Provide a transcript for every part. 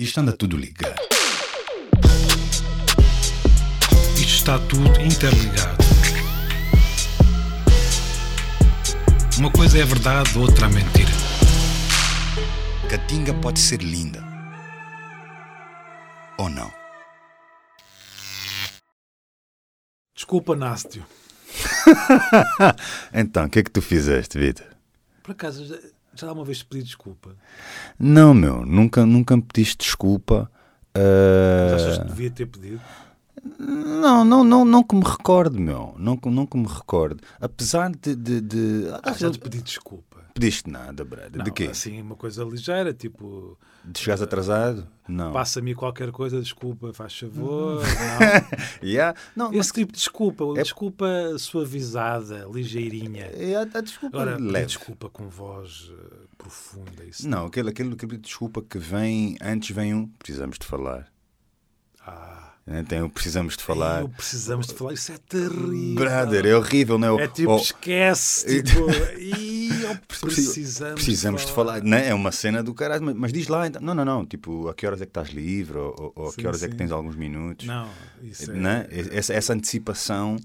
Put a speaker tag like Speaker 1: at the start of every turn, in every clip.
Speaker 1: Isto anda tudo ligado.
Speaker 2: Isto está tudo interligado. Uma coisa é verdade, outra é mentira.
Speaker 1: Catinga pode ser linda. Ou não?
Speaker 3: Desculpa, Nástio.
Speaker 1: então, o que é que tu fizeste, Vitor?
Speaker 3: Por acaso, já, já uma vez te pedi desculpa?
Speaker 1: Não, meu, nunca, nunca me pediste desculpa. Uh...
Speaker 3: Mas achas que devia ter pedido?
Speaker 1: Não, não, não, não que me recorde, meu. Não, não que me recorde. Apesar de. de, de...
Speaker 3: Ah, já te pedi desculpa.
Speaker 1: Pediste nada, brother. De quê?
Speaker 3: Assim, uma coisa ligeira, tipo.
Speaker 1: De chegares atrasado? Não.
Speaker 3: Passa-me qualquer coisa, desculpa, faz favor. Não.
Speaker 1: yeah. não
Speaker 3: Esse tipo de desculpa, desculpa suavizada, ligeirinha.
Speaker 1: É a, a desculpa
Speaker 3: Agora,
Speaker 1: leve.
Speaker 3: desculpa com voz uh, profunda. Isso
Speaker 1: Não, aquele, aquele, aquele desculpa que vem, antes vem um, precisamos de falar.
Speaker 3: Ah,
Speaker 1: Né? Tem o precisamos de falar.
Speaker 3: eu precisamos de falar. Isso é terrível.
Speaker 1: Brother, é horrível, não
Speaker 3: É tipo,
Speaker 1: Oh,
Speaker 3: esquece. Tipo, eu precisamos,
Speaker 1: precisamos de falar. Não, é uma cena do caralho, mas, mas diz lá, então. não, não, não, tipo, a que horas é que estás livre, ou, ou- ou a
Speaker 3: Sim,
Speaker 1: que horas é que
Speaker 3: sim.
Speaker 1: tens alguns minutos.
Speaker 3: Não, isso é.
Speaker 1: Né? Essa, essa antecipação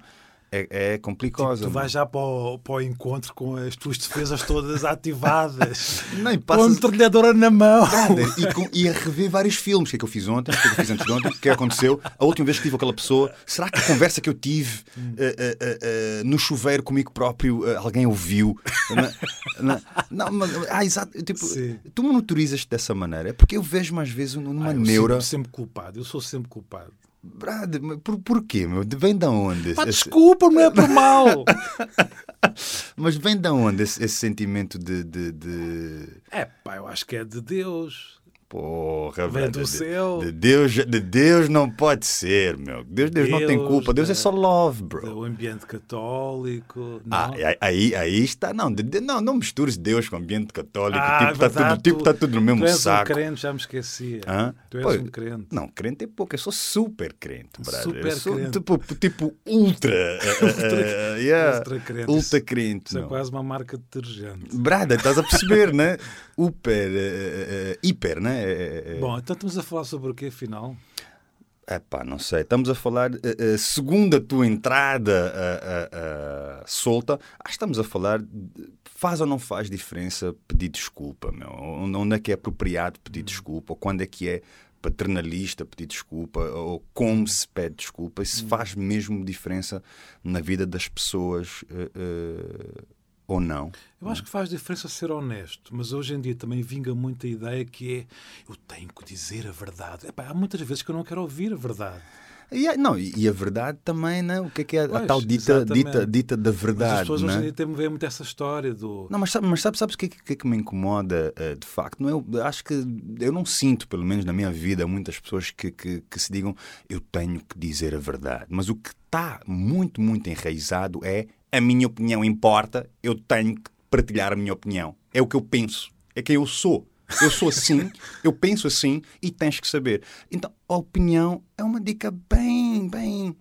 Speaker 1: é, é complicosa.
Speaker 3: Tu vais já para o, para o encontro com as tuas defesas todas ativadas.
Speaker 1: E
Speaker 3: com a
Speaker 1: passas-
Speaker 3: metralhadora na mão.
Speaker 1: E, com- e a rever vários filmes. O que é que eu fiz ontem? O que é que eu fiz antes de ontem? O que é aconteceu? A última vez que tive aquela pessoa, será que a conversa que eu tive eh, eh, eh, no chuveiro comigo próprio eh, alguém ouviu? Não, não, mas, ah, exato. Tipo,
Speaker 3: Sim.
Speaker 1: tu monitorizas-te dessa maneira. É porque eu vejo-me às vezes numa
Speaker 3: Ah, eu
Speaker 1: neura.
Speaker 3: sinto-me sempre culpado. Eu sou sempre culpado.
Speaker 1: Mas por, porquê, meu? Vem de onde?
Speaker 3: Pá,
Speaker 1: esse-
Speaker 3: desculpa, não é por mal.
Speaker 1: mas vem de onde esse, esse sentimento de, de, de-
Speaker 3: É pá, eu acho que é de Deus.
Speaker 1: Porra, brother,
Speaker 3: do
Speaker 1: de-
Speaker 3: céu.
Speaker 1: De Deus, de Deus não pode ser, meu. Deus, Deus, não tem
Speaker 3: Deus,
Speaker 1: culpa. Deus é só love, bro.
Speaker 3: Do ambiente católico. Não?
Speaker 1: Ah, aí- aí, está. Não, de- não, não mistures Deus com ambiente católico.
Speaker 3: Ah,
Speaker 1: tipo,
Speaker 3: é
Speaker 1: está tudo, tipo, tá tudo no mesmo
Speaker 3: tu és
Speaker 1: saco.
Speaker 3: um crente, já me esquecia.
Speaker 1: Hã?
Speaker 3: Tu és
Speaker 1: Pô,
Speaker 3: um crente.
Speaker 1: Não, crente é pouco, eu sou super crente, brother.
Speaker 3: Super
Speaker 1: eu sou
Speaker 3: crente.
Speaker 1: tipo, tipo ultra. eh, eh, eh, yeah,
Speaker 3: ultra crente.
Speaker 1: Ultra crente.
Speaker 3: Isso é quase uma marca de detergente.
Speaker 1: Brada, estás a perceber, né? Super, eh, eh, eh, hiper, né? Eh, eh,
Speaker 3: Bom, então estamos a falar sobre o quê, afinal?
Speaker 1: Epá, não sei. Estamos a falar, eh, segundo a tua entrada eh, eh, solta, acho que estamos a falar, de- faz ou não faz diferença pedir desculpa, meu? Onde é que é apropriado pedir desculpa? Ou quando é que é paternalista pedir desculpa? Ou como se pede desculpa? Isso faz mesmo diferença na vida das pessoas ou não?
Speaker 3: Eu acho que faz diferença ser honesto, mas hoje em dia também vinga muito a ideia que é eu tenho que dizer a verdade. Epá, há muitas vezes que eu não quero ouvir a verdade.
Speaker 1: E, a- não, e a verdade também, né? O que é que é a
Speaker 3: Pois,
Speaker 1: tal dita,
Speaker 3: exatamente.
Speaker 1: dita, dita da
Speaker 3: Mas as
Speaker 1: verdade,
Speaker 3: pessoas
Speaker 1: né?
Speaker 3: hoje em dia têm muito essa história do.
Speaker 1: Não, mas sabe, mas sabe, sabes o que, é que- é que me incomoda eh, de facto? Não é, eu acho que eu não sinto, pelo menos na minha vida, muitas pessoas que, que, que se digam eu tenho que dizer a verdade. Mas o que está muito, muito enraizado é a minha opinião importa, eu tenho que partilhar a minha opinião. É o que eu penso, é quem eu sou. Eu sou assim, eu penso assim e tens que saber. Então, a opinião é uma dica bem, bem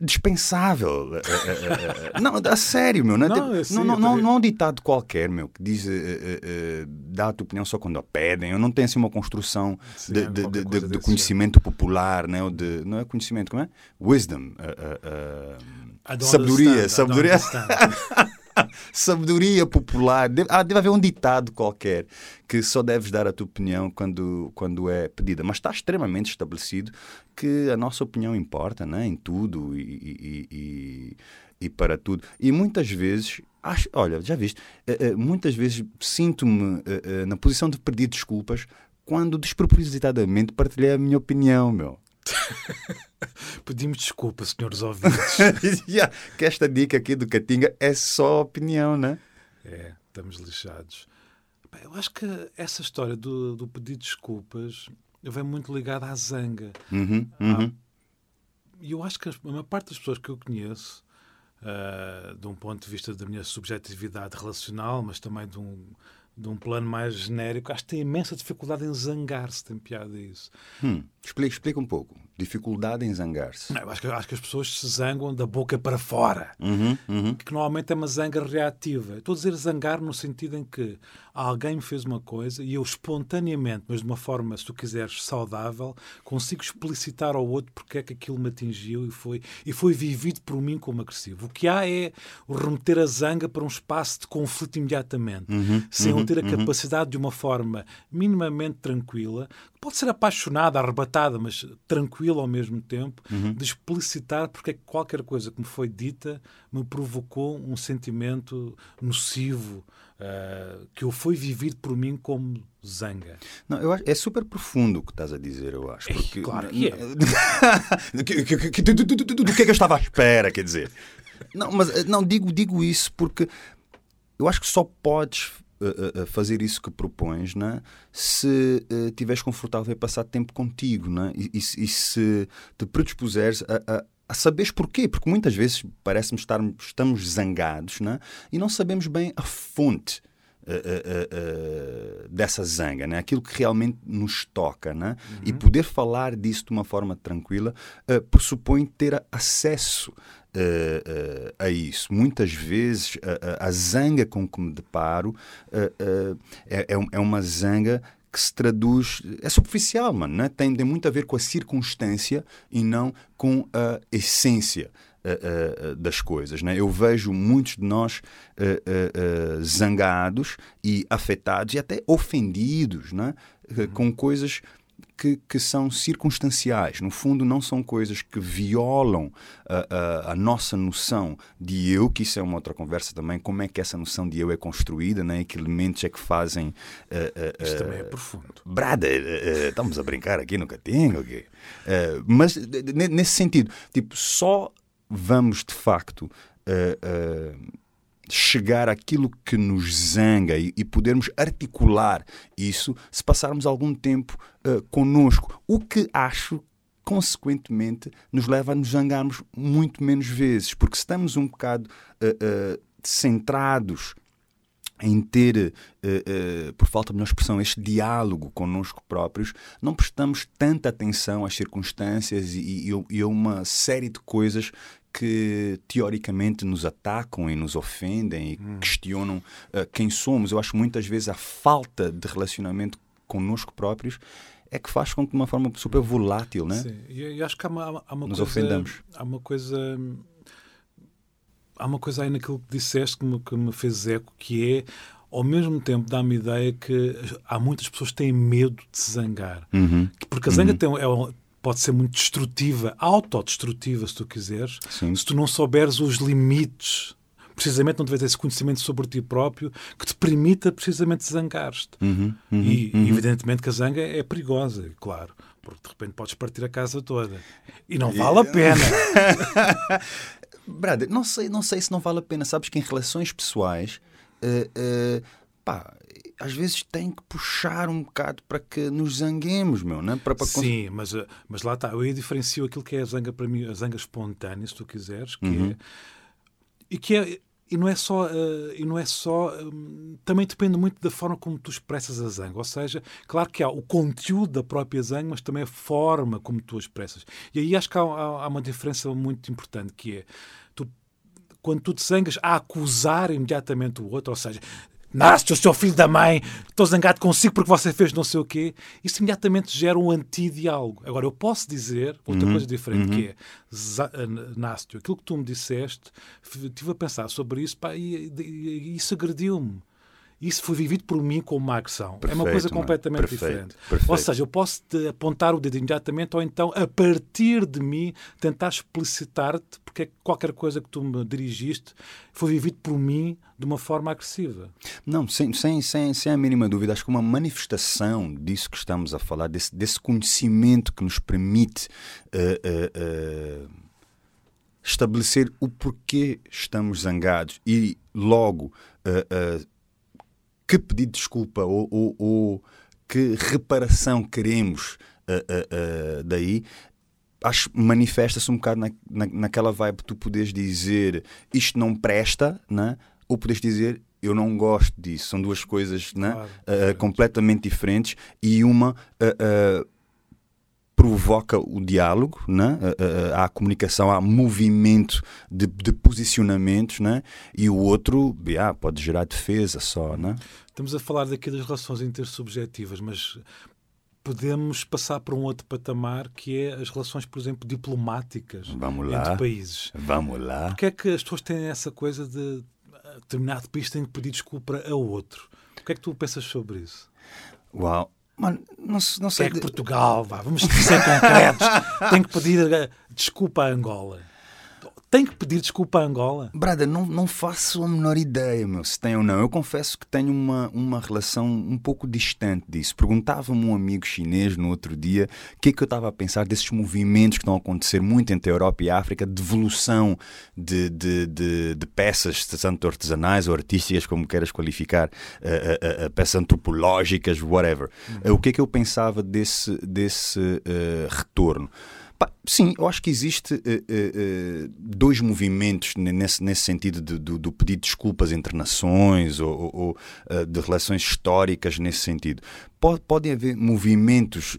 Speaker 1: dispensável. Eh, eh, eh, Não, a sério, meu. Não, é
Speaker 3: Não,
Speaker 1: tipo- não, não, não, não é um ditado qualquer, meu, que diz eh, eh, eh, dá a tua opinião só quando a pedem. Eu não tenho assim uma construção de,
Speaker 3: é
Speaker 1: de, conhecimento popular, né? Ou de, não é conhecimento, como é? Wisdom. sabedoria, sabedoria. sabedoria popular. Deve, ah, deve haver um ditado qualquer que só deves dar a tua opinião quando, quando é pedida. Mas está extremamente estabelecido que a nossa opinião importa né? em tudo e, e- e- e para tudo. E muitas vezes, acho, olha, já viste, eh, eh, muitas vezes sinto-me eh, na posição de pedir desculpas quando despropositadamente partilhei a minha opinião, meu.
Speaker 3: Pedimos desculpa, senhores ouvintes.
Speaker 1: Yeah, que esta dica aqui do Catinga é só opinião, né?
Speaker 3: É, estamos lixados. Pá, Eu acho que essa história do, do pedir desculpas vem muito ligada à zanga.
Speaker 1: Uhum, uhum.
Speaker 3: E eu acho que a maior parte das pessoas que eu conheço, ah, de um ponto de vista da minha subjetividade relacional, mas também de um, de um plano mais genérico, acho que tem imensa dificuldade em zangar-se. Tem piada isso.
Speaker 1: Hum, explica, explica um pouco. Dificuldade em zangar-se.
Speaker 3: Acho, que, acho que as pessoas se zangam da boca para fora,
Speaker 1: Uhum, uhum.
Speaker 3: que normalmente é uma zanga reativa. Estou a dizer zangar no sentido em que alguém me fez uma coisa e eu espontaneamente, mas de uma forma, se tu quiseres, saudável, consigo explicitar ao outro porque é que aquilo me atingiu e foi, e foi vivido por mim como agressivo. O que há é o remeter a zanga para um espaço de conflito imediatamente, sem eu ter a capacidade de uma forma minimamente tranquila, pode ser apaixonada, arrebatada, mas tranquila ao mesmo tempo, de explicitar porque é que qualquer coisa que me foi dita me provocou um sentimento nocivo ah, que eu foi vivido por mim como zanga.
Speaker 1: Não, eu acho, é super profundo o que estás a dizer, eu acho. Porque,
Speaker 3: claro que é.
Speaker 1: do, que, do- do- do- do que é que eu estava à espera, quer dizer? Não, mas eh, não digo, digo isso porque eu acho que só podes eh, fazer isso que propões né? se eh, estiveres confortável em passar tempo contigo né? e, e se- e se te predispuseres a, a, a saberes porquê, porque muitas vezes parece-me estar estamos zangados né? e não sabemos bem a fonte eh, eh, eh, dessa zanga, né? aquilo que realmente nos toca. Né? E poder falar disso de uma forma tranquila eh, pressupõe ter a- acesso eh, eh, a isso. Muitas vezes a, a- zanga com que me deparo eh, é, é é uma zanga que se traduz. É superficial, mano. Né? Tem, tem muito a ver com a circunstância e não com a essência das coisas. Né? Eu vejo muitos de nós eh, eh, eh, zangados e afetados e até ofendidos né? Eh, com coisas que, que são circunstanciais. No fundo, não são coisas que violam a, a- a nossa noção de eu, que isso é uma outra conversa também, como é que essa noção de eu é construída, né? que elementos é que fazem. eh, eh,
Speaker 3: Isto também é profundo.
Speaker 1: Eh, eh, estamos a brincar aqui no Catinga, ok? Eh, mas nesse sentido, tipo, só vamos de facto eh, eh, chegar àquilo que nos zanga e, e podermos articular isso se passarmos algum tempo eh, connosco. O que acho consequentemente nos leva a nos zangarmos muito menos vezes, porque se estamos um bocado eh, eh, centrados em ter, eh, eh, por falta de melhor expressão, este diálogo connosco próprios, não prestamos tanta atenção às circunstâncias e, e- e a uma série de coisas que teoricamente nos atacam e nos ofendem e questionam eh, quem somos. Eu acho muitas vezes a falta de relacionamento connosco próprios é que faz com que de uma forma super volátil, né?
Speaker 3: Sim, e acho que há uma, há uma
Speaker 1: Nos
Speaker 3: coisa.
Speaker 1: ofendamos.
Speaker 3: Há uma coisa. Há uma coisa aí naquilo que disseste que me, que me fez eco, que é, ao mesmo tempo, dá-me ideia que há muitas pessoas que têm medo de se zangar.
Speaker 1: Uhum.
Speaker 3: Porque a zanga tem, é pode ser muito destrutiva, autodestrutiva, se tu quiseres,
Speaker 1: Sim.
Speaker 3: se tu não souberes os limites. Precisamente não tiveres esse conhecimento sobre ti próprio que te permita precisamente zangar-te.
Speaker 1: Uhum, uhum,
Speaker 3: E,
Speaker 1: uhum.
Speaker 3: evidentemente que a zanga é perigosa, claro, porque de repente podes partir a casa toda. E não vale a pena.
Speaker 1: Brother, não sei, não sei se não vale a pena. Sabes que em relações pessoais, eh, eh, pá, às vezes tem que puxar um bocado para que nos zanguemos, meu, né? Para, para cons-
Speaker 3: Sim, mas, eh, mas lá está. Eu aí diferencio aquilo que é a zanga para mim, a zanga espontânea, se tu quiseres, que
Speaker 1: Uhum.
Speaker 3: é. E que é. E não é só. eh, e não é só hum, também depende muito da forma como tu expressas a zanga. Ou seja, claro que há o conteúdo da própria zanga, mas também a forma como tu a expressas. E aí acho que há, há- há uma diferença muito importante que é. Tu, quando tu te zangas a acusar imediatamente o outro, ou seja, nasce o seu filho da mãe, estou zangado consigo porque você fez não sei o quê, isso imediatamente gera um antidiálogo. Agora, eu posso dizer outra coisa diferente, que é, eh, Nácio, aquilo que tu me disseste, estive a pensar sobre isso pá, e, e- e isso agrediu-me. Isso foi vivido por mim como uma agressão. é uma
Speaker 1: Perfeito,
Speaker 3: coisa completamente
Speaker 1: Perfeito,
Speaker 3: diferente.
Speaker 1: perfeito.
Speaker 3: Ou seja, eu posso te apontar o dedo imediatamente ou então, a partir de mim, tentar explicitar-te porque é que qualquer coisa que tu me dirigiste foi vivido por mim de uma forma agressiva.
Speaker 1: Não, sem, sem, sem, sem a mínima dúvida. Acho que uma manifestação disso que estamos a falar, desse, desse conhecimento que nos permite eh, eh, eh, estabelecer o porquê estamos zangados e logo eh, eh, que pedido de desculpa ou, ou- ou que reparação queremos eh, eh, eh, daí. Acho que manifesta-se um bocado na, na, naquela vibe tu poderes dizer isto não presta, né? ou poderes dizer eu não gosto disso. São duas coisas né?
Speaker 3: Claro,
Speaker 1: completamente diferentes e uma provoca o diálogo, né? há a comunicação, há movimento de, de posicionamentos, né? e o outro yeah, pode gerar defesa só. Né?
Speaker 3: Estamos a falar daqui das relações intersubjetivas, mas podemos passar para um outro patamar que é as relações, por exemplo, diplomáticas
Speaker 1: Vamos
Speaker 3: entre
Speaker 1: lá.
Speaker 3: países.
Speaker 1: Vamos lá.
Speaker 3: Porquê é que as pessoas têm essa coisa de determinado país tem que pedir desculpa a outro? O que é que tu pensas sobre isso?
Speaker 1: Uau. Mano, não, não sei.
Speaker 3: é que Portugal, vá, vamos ser concretos, tem que pedir eh, desculpa a Angola? Tem que pedir desculpa a Angola?
Speaker 1: Brada, não, não faço a menor ideia, meu, se tem ou não. Eu confesso que tenho uma, uma relação um pouco distante disso. Perguntava-me um amigo chinês no outro dia o que é que eu estava a pensar desses movimentos que estão a acontecer muito entre a Europa e a África, de devolução de, de, de, de peças, tanto artesanais ou artísticas, como queiras qualificar, eh, eh, eh, peças antropológicas, whatever. Eh, O que é que eu pensava desse, desse eh, retorno? Sim, eu acho que existe eh, eh, dois movimentos ne- nesse, nesse sentido de- do, do pedido de desculpas entre nações ou, ou- eh, de relações históricas nesse sentido. Po- podem haver movimentos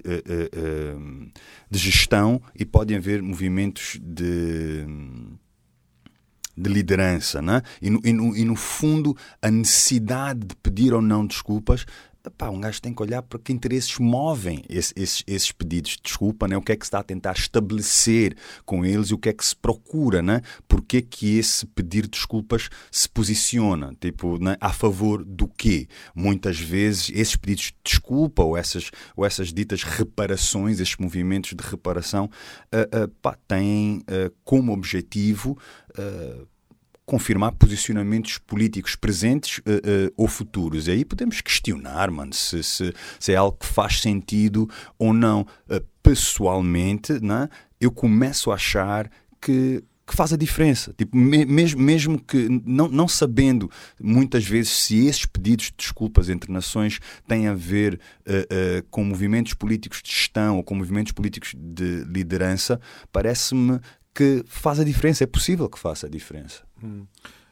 Speaker 1: de gestão e podem haver movimentos de de liderança, né? e, no, e, no, e no fundo a necessidade de pedir ou não desculpas Epá, um gajo tem que olhar para que interesses movem esse- esses, esses pedidos de desculpa, né? o que é que se está a tentar estabelecer com eles e o que é que se procura, né? porque é que esse pedir desculpas se posiciona, tipo, né? a favor do quê? Muitas vezes esses pedidos de desculpa ou essas, ou essas ditas reparações, esses movimentos de reparação, ah, ah, pá, têm ah, como objetivo confirmar posicionamentos políticos presentes eh, eh, ou futuros. E aí podemos questionar, mano, se, se, se é algo que faz sentido ou não. Eh, pessoalmente, né, eu começo a achar que que faz a diferença. Tipo, me- mesmo, mesmo que não, não sabendo muitas vezes se esses pedidos de desculpas entre nações têm a ver eh, eh, com movimentos políticos de gestão ou com movimentos políticos de liderança, parece-me que faz a diferença. É possível que faça a diferença.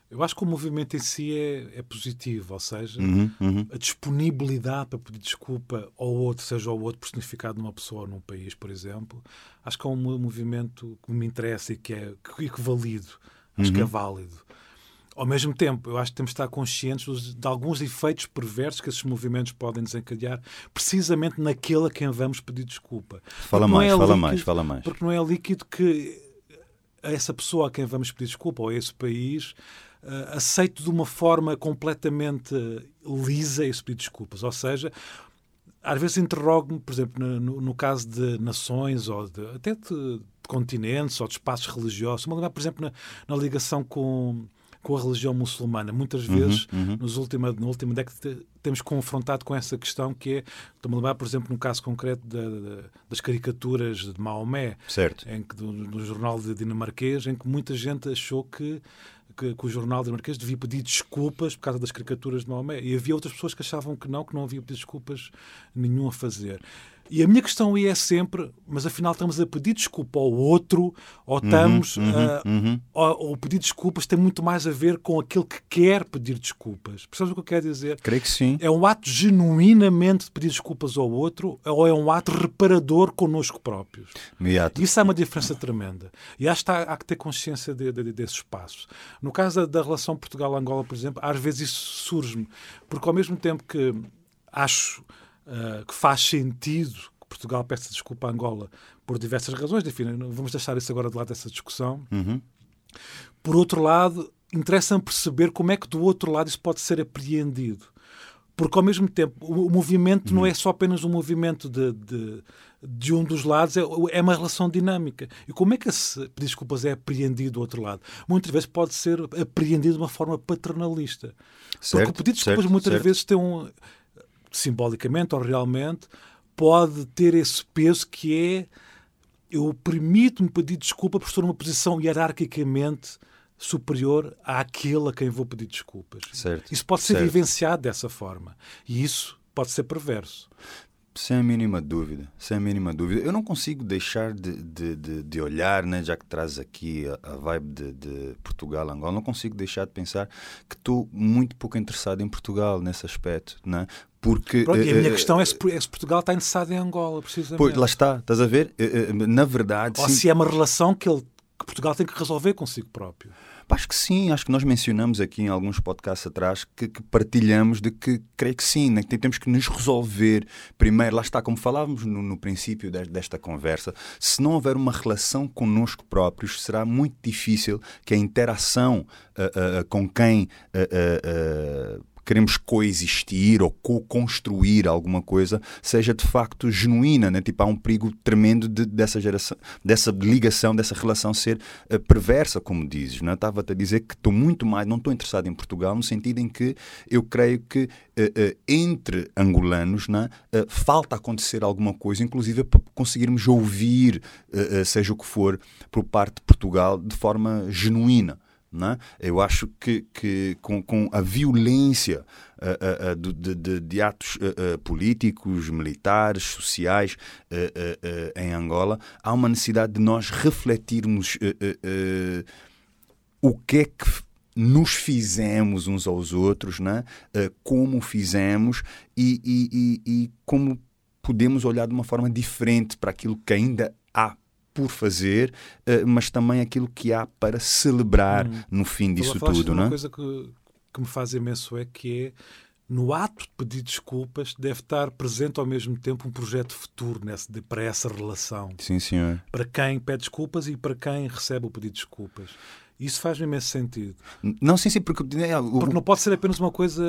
Speaker 3: Eu acho que o movimento em si é, é positivo, ou seja,
Speaker 1: Uhum, uhum.
Speaker 3: a disponibilidade para pedir desculpa ao outro, seja ao outro personificado numa pessoa ou num país, por exemplo, acho que é um mo- movimento que me interessa e que é que, que valido, acho que é válido. Ao mesmo tempo, eu acho que temos de estar conscientes de alguns efeitos perversos que esses movimentos podem desencadear, precisamente naquele a quem vamos pedir desculpa.
Speaker 1: Fala
Speaker 3: Porque
Speaker 1: mais,
Speaker 3: é
Speaker 1: fala
Speaker 3: líquido-
Speaker 1: mais, fala mais.
Speaker 3: Porque não é líquido que essa pessoa a quem vamos pedir desculpa, ou a esse país, eh, aceite de uma forma completamente lisa esse pedido de desculpas. Ou seja, às vezes interrogo-me, por exemplo, no, no- caso de nações ou de- até de, de continentes ou de espaços religiosos. Lembrar, por exemplo, na, na ligação com, com a religião muçulmana. Muitas
Speaker 1: Uhum,
Speaker 3: vezes, nos última, na última década, temos confrontado com essa questão que é, estou-me a lembrar, por exemplo, no caso concreto da- da- das caricaturas de Maomé,
Speaker 1: Certo.
Speaker 3: em que, do, no jornal de dinamarquês, em que muita gente achou que, que, que o jornal dinamarquês devia pedir desculpas por causa das caricaturas de Maomé. E havia outras pessoas que achavam que não, que não havia pedido desculpas nenhum a fazer. E a minha questão aí é sempre, mas afinal estamos a pedir desculpa ao outro ou estamos a,
Speaker 1: uhum.
Speaker 3: ou, ou pedir desculpas tem muito mais a ver com aquele que quer pedir desculpas. Percebes o que eu quero dizer?
Speaker 1: Creio que sim.
Speaker 3: É um ato genuinamente de pedir desculpas ao outro ou é um ato reparador connosco próprios?
Speaker 1: Imediato.
Speaker 3: Isso é uma diferença tremenda. E acho que há, há que ter consciência de, de, desses passos. No caso da, da relação Portugal-Angola, por exemplo, às vezes isso surge-me, porque ao mesmo tempo que acho ah, que faz sentido que Portugal peça desculpa a Angola por diversas razões, enfim, vamos deixar isso agora de lado dessa discussão.
Speaker 1: Uhum.
Speaker 3: Por outro lado, interessa-me perceber como é que do outro lado isso pode ser apreendido. Porque, ao mesmo tempo, o, movimento não é só apenas um movimento de, de, de um dos lados, é, é uma relação dinâmica. E como é que esse pedir desculpas é apreendido do outro lado? Muitas vezes pode ser apreendido de uma forma paternalista. Porque
Speaker 1: Certo,
Speaker 3: o pedir desculpas
Speaker 1: certo,
Speaker 3: muitas
Speaker 1: certo.
Speaker 3: vezes tem um, simbolicamente ou realmente, pode ter esse peso que é eu permito-me pedir desculpa por estou numa posição hierarquicamente superior àquele a quem vou pedir desculpas.
Speaker 1: Certo,
Speaker 3: Isso pode ser
Speaker 1: certo.
Speaker 3: vivenciado dessa forma. E isso pode ser perverso.
Speaker 1: Sem a mínima dúvida, sem a mínima dúvida. Eu não consigo deixar de, de, de, de olhar, né, já que traz aqui a, a vibe de, de, Portugal, Angola, não consigo deixar de pensar que estou muito pouco interessado em Portugal nesse aspecto, né? Porque,
Speaker 3: Pronto, e a minha uh, questão é se, é se, Portugal está interessado em Angola, precisamente.
Speaker 1: Pois, lá está, estás a ver? Uh, na verdade.
Speaker 3: Ou sim. se é uma relação que, ele, que Portugal tem que resolver consigo próprio.
Speaker 1: Acho que sim, acho que nós mencionamos aqui em alguns podcasts atrás que, que partilhamos de que creio que sim, né? que temos que nos resolver primeiro, lá está, como falávamos no, no princípio de, desta conversa, se não houver uma relação connosco próprios, será muito difícil que a interação uh, uh, com quem uh, queremos coexistir ou co-construir alguma coisa seja de facto genuína, né? tipo há um perigo tremendo de, dessa geração, dessa ligação, dessa relação ser uh, perversa, como dizes. Né? Estava-te a dizer que estou muito mais, não estou interessado em Portugal no sentido em que eu creio que uh, uh, entre angolanos né, falta acontecer alguma coisa, inclusive para conseguirmos ouvir, seja o que for, por parte de Portugal de forma genuína. Né? Eu acho que, que com, com a violência uh, uh, de, de, de, atos uh, políticos, militares, sociais em Angola, há uma necessidade de nós refletirmos o que é que nos fizemos uns aos outros, né? como fizemos e, e, e, e como podemos olhar de uma forma diferente para aquilo que ainda há por fazer, uh, mas também aquilo que há para celebrar hum. no fim disso tudo.
Speaker 3: Uma
Speaker 1: não
Speaker 3: é? coisa que, que me faz imenso é que é no ato de pedir desculpas deve estar presente ao mesmo tempo um projeto futuro de, para essa relação.
Speaker 1: Sim, senhor.
Speaker 3: Para quem pede desculpas e para quem recebe o pedido de desculpas. Isso faz-me imenso sentido.
Speaker 1: Não, sim, sim, porque...
Speaker 3: É, o... Porque não pode ser apenas uma coisa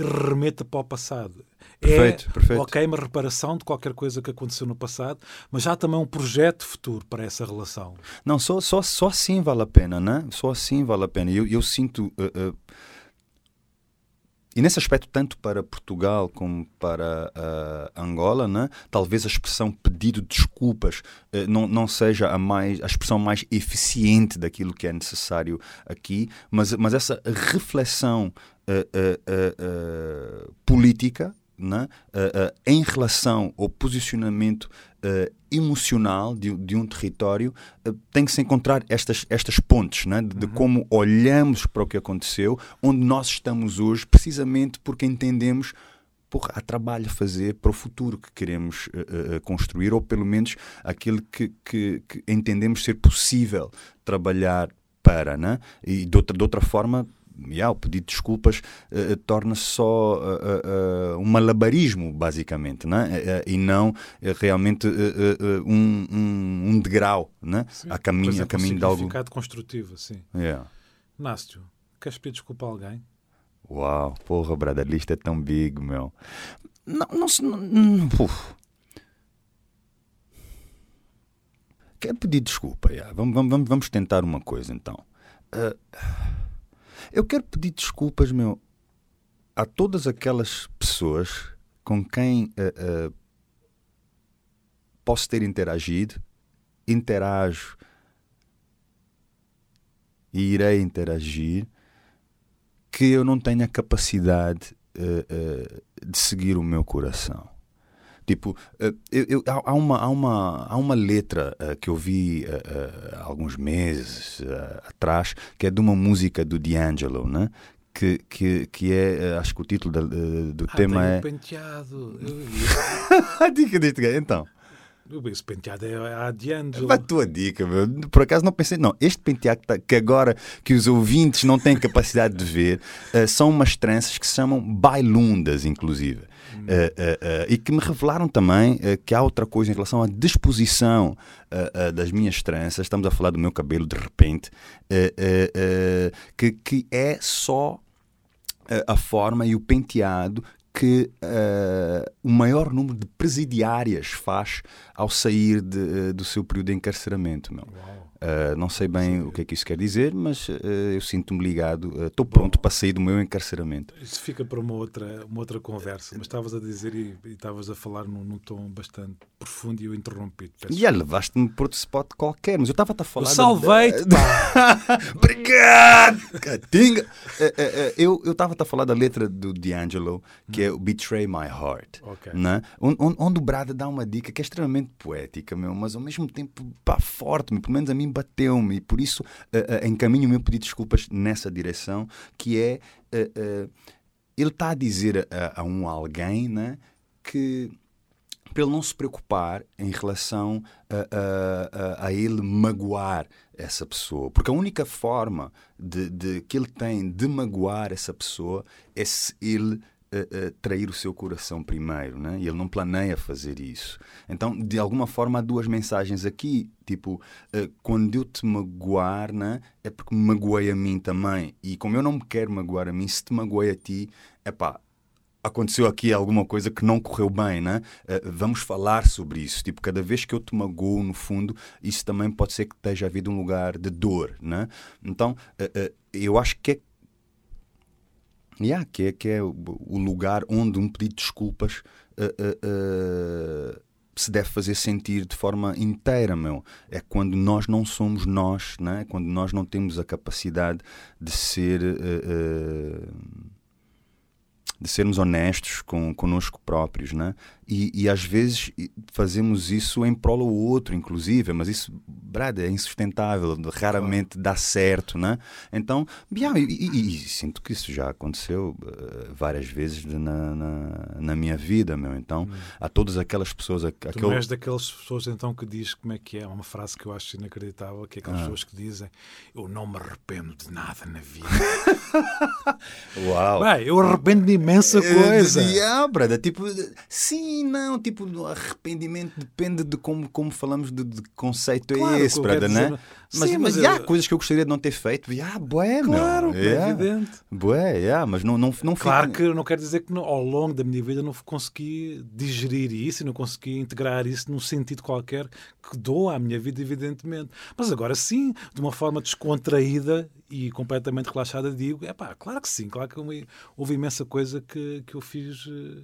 Speaker 3: que remeta para o passado.
Speaker 1: Perfeito,
Speaker 3: é,
Speaker 1: perfeito.
Speaker 3: ok, uma reparação de qualquer coisa que aconteceu no passado, mas já também um projeto futuro para essa relação.
Speaker 1: Não, só, só, só assim vale a pena, né? Só assim vale a pena. Eu, eu sinto. Uh, uh, e nesse aspecto, tanto para Portugal como para uh, Angola, né? talvez a expressão pedido de desculpas uh, não, não seja a, mais, a expressão mais eficiente daquilo que é necessário aqui, mas, mas essa reflexão uh, política né, uh, uh, em relação ao posicionamento uh, emocional de, de, um território, tem que se encontrar estas, estas pontes né, de, de uhum. como olhamos para o que aconteceu, onde nós estamos hoje, precisamente porque entendemos porra, há trabalho a fazer para o futuro que queremos construir, ou pelo menos aquele que, que, que entendemos ser possível trabalhar para, né? e de outra, de outra forma yeah, o pedido de desculpas uh, torna-se só uh, uh, um malabarismo, basicamente, né? e não realmente um, um, um, degrau né?
Speaker 3: a caminho, a caminho de algo. significado construtivo, sim.
Speaker 1: Yeah.
Speaker 3: Nácio, queres pedir desculpa a alguém?
Speaker 1: Uau, porra, brother, a lista é tão big, meu. Não, não, não, não Quero pedir desculpa, yeah. vamos, vamos, vamos tentar uma coisa então. Uh, eu quero pedir desculpas, meu, a todas aquelas pessoas com quem uh, uh, posso ter interagido, interajo e irei interagir, que eu não tenho a capacidade uh, de seguir o meu coração. Tipo, eu, eu, há, uma, há, uma, há uma letra uh, que eu vi uh, uh, alguns meses atrás, que é de uma música do D'Angelo, né? Que, que, que é, acho que o título do, do
Speaker 3: ah,
Speaker 1: tema é.
Speaker 3: penteado.
Speaker 1: a dica deste gajo, então.
Speaker 3: Esse penteado é a D'Angelo.
Speaker 1: A tua dica, meu. Por acaso não pensei, não. Este penteado tá, que agora que os ouvintes não têm capacidade de ver, são umas tranças que se chamam bailundas, inclusive. Uh, uh, e que me revelaram também que há outra coisa em relação à disposição das minhas tranças. Estamos a falar do meu cabelo de repente, que, que é só a forma e o penteado que uh, o maior número de presidiárias faz ao sair de, do seu período de encarceramento. Meu. Uh, não sei bem o que é que isso quer dizer, mas uh, eu sinto-me ligado. Estou pronto Bom, para sair do meu encarceramento.
Speaker 3: Isso fica para uma outra, uma outra conversa, mas estavas a dizer e estavas a falar num, num, tom bastante profundo e eu interrompi.
Speaker 1: E yeah, levaste-me por outro spot qualquer, mas eu estava-te a falar. Eu
Speaker 3: salvei-te!
Speaker 1: Obrigado! Catinga! Uh, eu estava-te a falar da letra do D'Angelo, que é Betray My Heart. Okay. Né? Onde, onde o Brada dá uma dica que é extremamente poética, meu, mas ao mesmo tempo pá, forte, pelo menos a mim bateu-me e por isso uh, uh, encaminho o meu pedido de desculpas nessa direção, que é uh, ele está a dizer a, a, um alguém né, que para ele não se preocupar em relação a, a, a, ele magoar essa pessoa. Porque a única forma de, de, que ele tem de magoar essa pessoa é se ele uh, trair o seu coração primeiro, né? e ele não planeia fazer isso. Então, de alguma forma, há duas mensagens aqui. Tipo, uh, quando eu te magoar, né? é porque me magoei a mim também. E como eu não me quero magoar a mim, se te magoei a ti, é pá, aconteceu aqui alguma coisa que não correu bem, né? Uh, vamos falar sobre isso. Tipo, cada vez que eu te magoo, no fundo, isso também pode ser que esteja havido um lugar de dor, né? Então, uh, uh, eu acho que é Yeah, que é, que é o, lugar onde um pedido de desculpas uh, uh, uh, se deve fazer sentir de forma inteira, meu. É quando nós não somos nós, né? quando nós não temos a capacidade de ser de sermos honestos com connosco próprios, né? E, e às vezes fazemos isso em prol ao outro, inclusive, mas isso, brad, é insustentável, raramente dá certo, né? Então, yeah, e, e, e, sinto que isso já aconteceu uh, várias vezes na, na, na, minha vida, meu. Então, hum. há todas aquelas pessoas. A,
Speaker 3: tu aquele... não és daquelas pessoas então que diz como é que é, uma frase que eu acho inacreditável, que é aquelas ah. pessoas que dizem eu não me arrependo de nada na vida.
Speaker 1: Uau!
Speaker 3: Bem, eu arrependo-me imensa coisa.
Speaker 1: Yeah, brother, tipo, sim, não, tipo, arrependimento depende de como, como falamos de, de conceito claro, é esse, brother, né? Mas, sim, mas, mas há coisas que eu gostaria de não ter feito. Ah, bué,
Speaker 3: Claro,
Speaker 1: meu.
Speaker 3: é evidente.
Speaker 1: Bué, yeah, mas não, não, não
Speaker 3: Claro fica... que não quer dizer que ao longo da minha vida não consegui digerir isso e não consegui integrar isso num sentido qualquer que dou à minha vida, evidentemente. Mas agora sim, de uma forma descontraída e completamente relaxada, digo: é pá, claro que sim, claro que houve imensa coisa que, que eu fiz eh,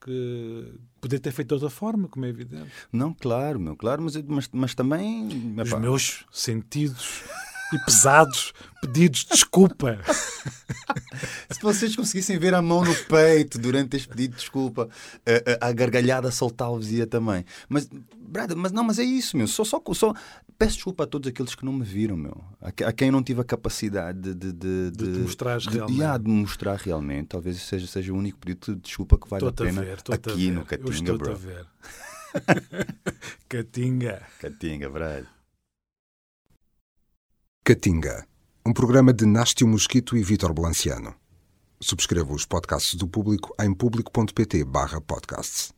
Speaker 3: que poder ter feito de outra forma, como é evidente.
Speaker 1: Não, claro, meu, claro, mas, mas, mas também.
Speaker 3: Os meus sentidos e pesados pedidos de desculpa.
Speaker 1: Se vocês conseguissem ver a mão no peito durante este pedido de desculpa, a, a, a gargalhada soltá-los-ia também. Mas, brada, mas não, mas é isso, meu. Só, só, só peço desculpa a todos aqueles que não me viram, meu. A, a quem não tive a capacidade de, de,
Speaker 3: de, de, de mostrar realmente.
Speaker 1: De, de mostrar realmente. Talvez seja, seja o único pedido de desculpa que vale a pena a ver, aqui no Catinga,
Speaker 3: bro. A ver. Catinga.
Speaker 1: Catinga, brada.
Speaker 4: Catinga, um programa de Nástio Mosquito e Vítor Blanciano. Subscreva os podcasts do Público em público.pt/podcasts.